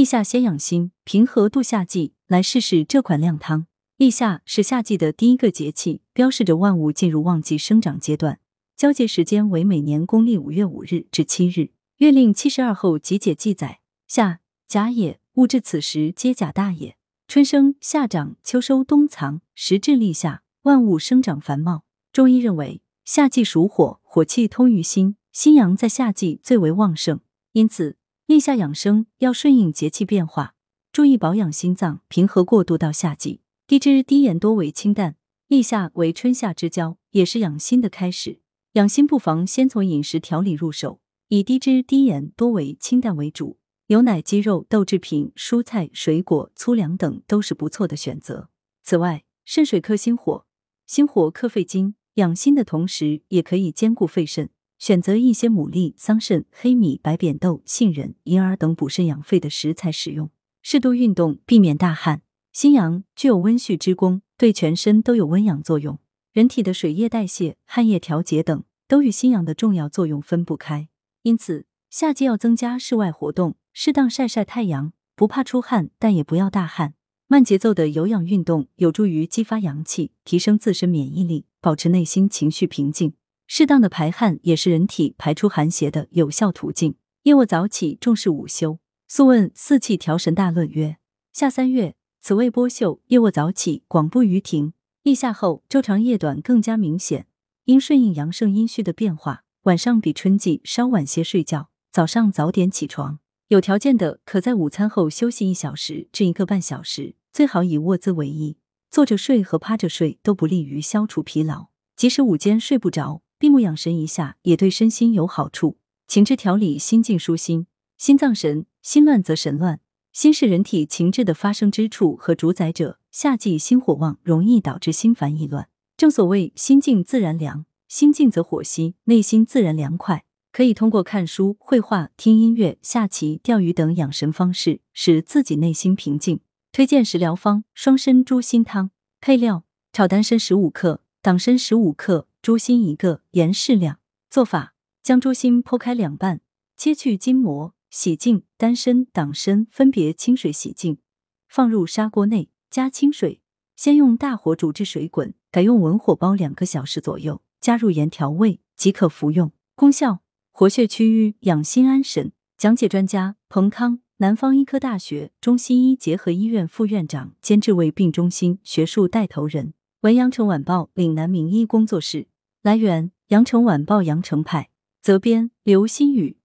立夏先养心，平和度夏季。来试试这款靓汤。立夏是夏季的第一个节气，标示着万物进入旺季生长阶段。交接时间为每年公历五月五日至七日。月令七十二候集解记载：夏，甲也，物至此时皆甲大也。春生，夏长，秋收，冬藏，时至立夏，万物生长繁茂。中医认为，夏季属火，火气通于心，心阳在夏季最为旺盛，因此立夏养生要顺应节气变化，注意保养心脏，平和过渡到夏季。低脂低盐多为清淡，立夏为春夏之交，也是养心的开始。养心不妨先从饮食调理入手。以低脂低盐多为清淡为主，牛奶、鸡肉、豆制品、蔬菜、水果、粗粮等都是不错的选择。此外，肾水克心火，心火克肺经，养心的同时也可以兼顾肺肾。选择一些牡蛎、桑葚、黑米、白扁豆、杏仁、银耳等补肾养肺的食材使用。适度运动，避免大汗。心阳具有温煦之功，对全身都有温养作用。人体的水液代谢、汗液调节等，都与心阳的重要作用分不开。因此，夏季要增加室外活动，适当晒晒太阳，不怕出汗，但也不要大汗。慢节奏的有氧运动有助于激发阳气，提升自身免疫力，保持内心情绪平静。适当的排汗也是人体排出寒邪的有效途径。夜卧早起，重视午休。素问《四气调神大论》曰：夏三月，此谓播秀，夜卧早起，广布于庭。立夏后，昼长夜短更加明显，应顺应阳盛阴虚的变化。晚上比春季稍晚些睡觉，早上早点起床。有条件的，可在午餐后休息一小时至一个半小时，最好以卧姿为宜。坐着睡和趴着睡都不利于消除疲劳。即使午间睡不着，闭目养神一下，也对身心有好处。情志调理，心静舒心。心脏神，心乱则神乱。心是人体情志的发生之处和主宰者。夏季心火旺，容易导致心烦意乱。正所谓心静自然凉。心静则火息，内心自然凉快。可以通过看书、绘画、听音乐、下棋、钓鱼等养神方式，使自己内心平静。推荐食疗方：双参猪心汤。配料：炒丹参十五克，党参十五克，猪心一个，盐适量。做法：将猪心剖开两半，切去筋膜，洗净。丹参、党参分别清水洗净，放入砂锅内，加清水，先用大火煮至水滚，改用文火煲两个小时左右。加入盐调味即可服用。功效：活血祛瘀，养心安神。讲解专家：彭康，南方医科大学中西医结合医院副院长兼治胃病中心学术带头人。文阳城晚报岭南名医工作室。来源：羊城晚报羊城派。责编：刘新宇。